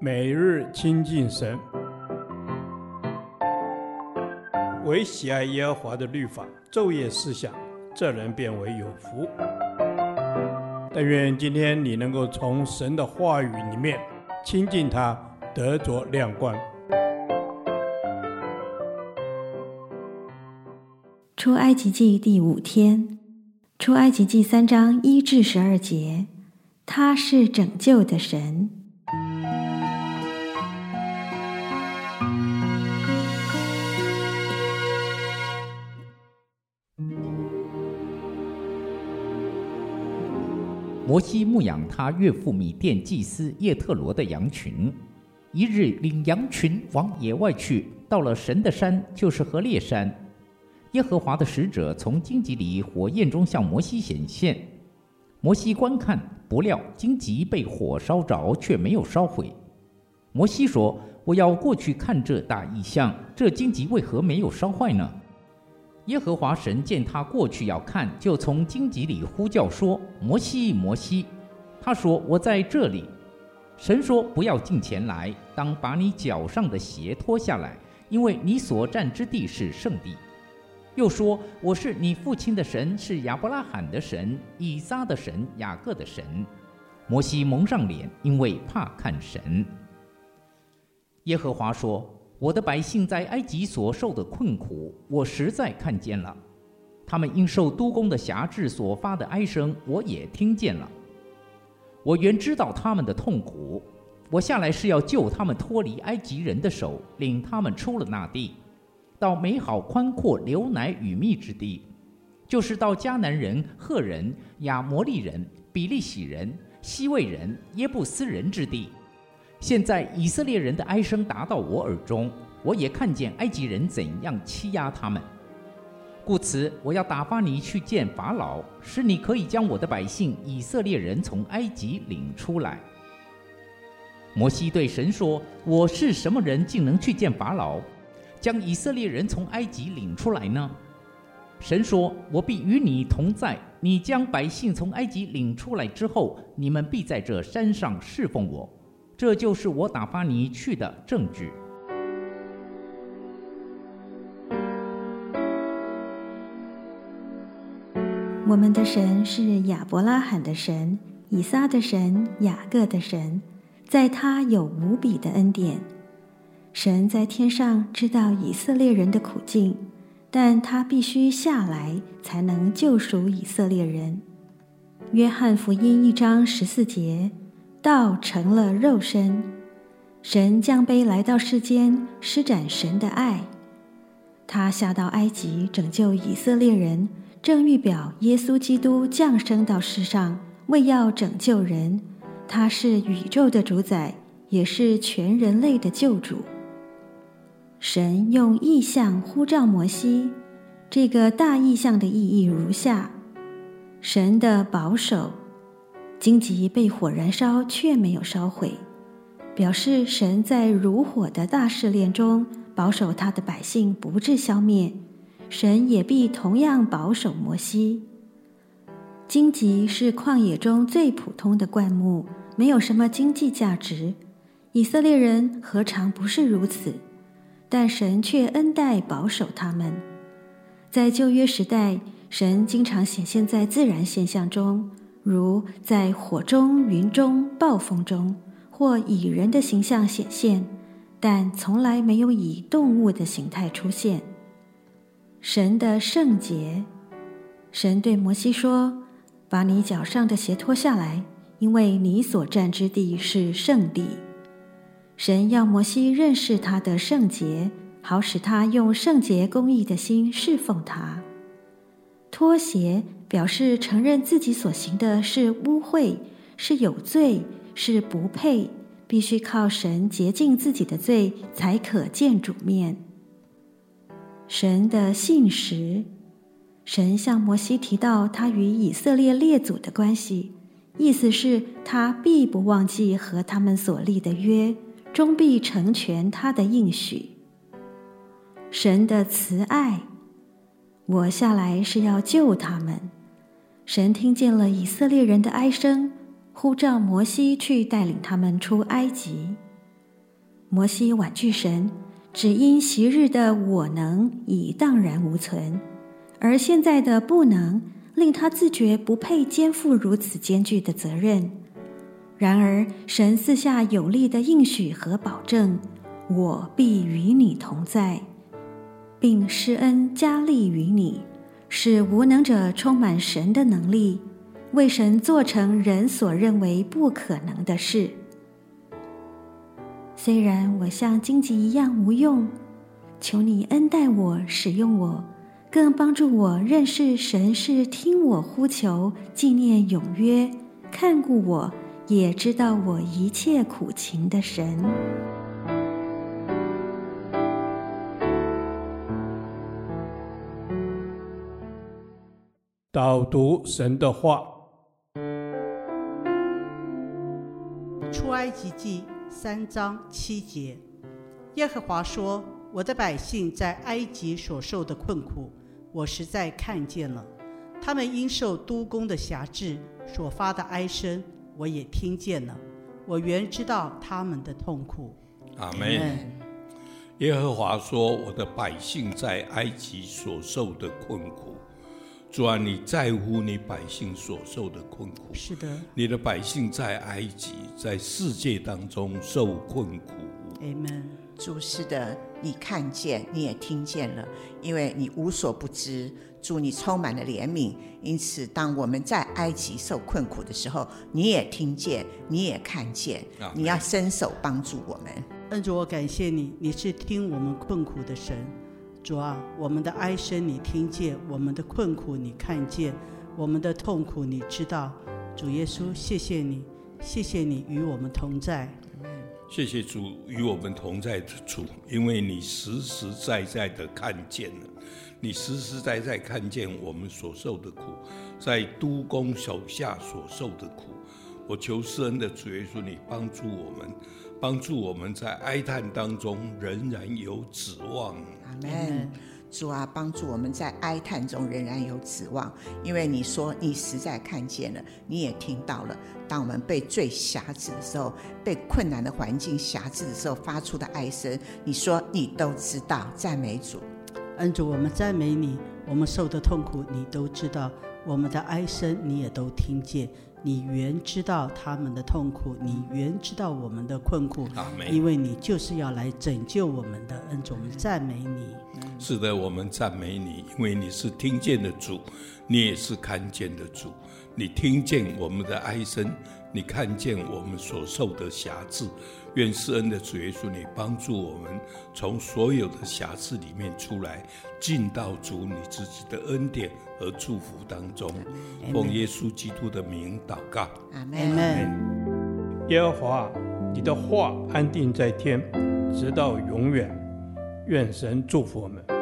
每日亲近神，唯喜爱耶和华的律法，昼夜思想，这人便为有福。但愿今天你能够从神的话语里面亲近他，得着亮光。出埃及记第五天，出埃及记三章一至十二节，他是拯救的神。摩西牧养他岳父米甸祭司叶特罗的羊群，一日领羊群往野外去，到了神的山，就是何烈山。耶和华的使者从荆棘里火焰中向摩西显现，摩西观看，不料荆棘被火烧着，却没有烧毁。摩西说：“我要过去看这大异象，这荆棘为何没有烧坏呢？”耶和华神见他过去要看，就从荆棘里呼叫说：“摩西，摩西！”他说：“我在这里。”神说：“不要近前来，当把你脚上的鞋脱下来，因为你所站之地是圣地。”又说：“我是你父亲的神，是亚伯拉罕的神，以撒的神，雅各的神。”摩西蒙上脸，因为怕看神。耶和华说。我的百姓在埃及所受的困苦，我实在看见了；他们因受督工的辖制所发的哀声，我也听见了。我原知道他们的痛苦，我下来是要救他们脱离埃及人的手，领他们出了那地，到美好宽阔、流奶与蜜之地，就是到迦南人、赫人、亚摩利人、比利洗人、西未人、耶布斯人之地。现在以色列人的哀声达到我耳中，我也看见埃及人怎样欺压他们，故此我要打发你去见法老，使你可以将我的百姓以色列人从埃及领出来。摩西对神说：“我是什么人，竟能去见法老，将以色列人从埃及领出来呢？”神说：“我必与你同在，你将百姓从埃及领出来之后，你们必在这山上侍奉我。”这就是我打发你去的证据。我们的神是亚伯拉罕的神，以撒的神，雅各的神，在他有无比的恩典。神在天上知道以色列人的苦境，但他必须下来才能救赎以色列人。约翰福音一章十四节。道成了肉身，神降卑来到世间，施展神的爱。他下到埃及拯救以色列人，正预表耶稣基督降生到世上，为要拯救人。他是宇宙的主宰，也是全人类的救主。神用异象呼召摩西，这个大异象的意义如下：神的保守。荆棘被火燃烧，却没有烧毁，表示神在如火的大试炼中保守他的百姓不致消灭。神也必同样保守摩西。荆棘是旷野中最普通的灌木，没有什么经济价值。以色列人何尝不是如此？但神却恩待保守他们。在旧约时代，神经常显现在自然现象中。如在火中、云中、暴风中，或以人的形象显现，但从来没有以动物的形态出现。神的圣洁，神对摩西说：“把你脚上的鞋脱下来，因为你所站之地是圣地。”神要摩西认识他的圣洁，好使他用圣洁公义的心侍奉他。脱鞋。表示承认自己所行的是污秽，是有罪，是不配，必须靠神洁净自己的罪，才可见主面。神的信实，神向摩西提到他与以色列列祖的关系，意思是，他必不忘记和他们所立的约，终必成全他的应许。神的慈爱，我下来是要救他们。神听见了以色列人的哀声，呼召摩西去带领他们出埃及。摩西婉拒神，只因昔日的我能已荡然无存，而现在的不能，令他自觉不配肩负如此艰巨的责任。然而，神四下有力的应许和保证：“我必与你同在，并施恩加力于你，使无能者充满神的能力，为神做成人所认为不可能的事。”虽然我像荆棘一样无用，求你恩待我，使用我，更帮助我认识神是听我呼求、纪念永约、看顾我，也知道我一切苦情的神。导读神的话，出埃及记。三章七节，耶和华说：“我的百姓在埃及所受的困苦，我实在看见了；他们因受督工的辖制所发的哀声，我也听见了。我原知道他们的痛苦。”阿门。耶和华说：“我的百姓在埃及所受的困苦。”主啊，你在乎你百姓所受的困苦。是的，你的百姓在埃及，在世界当中受困苦。Amen。主是的，你看见，你也听见了，因为你无所不知。主，你充满了怜悯，因此当我们在埃及受困苦的时候，你也听见，你也看见，你要伸手帮助我们。恩主，我感谢你，你是听我们困苦的神。主啊，我们的哀声你听见，我们的困苦你看见，我们的痛苦你知道。主耶稣，谢谢你，谢谢你与我们同在。谢谢主与我们同在的主，因为你实实在在的看见了，你实实在在看见我们所受的苦，在督工手下所受的苦。我求施恩的主耶稣，你帮助我们。帮助我们在哀叹当中仍然有指望。阿门。主啊，帮助我们在哀叹中仍然有指望，因为你说你实在看见了，你也听到了。当我们被罪辖制的时候，被困难的环境辖制的时候，发出的哀声，你说你都知道。赞美主，恩主，我们赞美你。我们受的痛苦你都知道，我们的哀声你也都听见。你原知道他们的痛苦，你原知道我们的困苦，因为你就是要来拯救我们的恩主，我们赞美你。是的，我们赞美你，因为你是听见的主，你也是看见的主，你听见我们的哀声。你看见我们所受的瑕疵，愿施恩的主耶稣，你帮助我们从所有的瑕疵里面出来，进到主你自己的恩典和祝福当中。奉耶稣基督的名祷告，阿门。耶和华，你的话安定在天，直到永远。愿神祝福我们。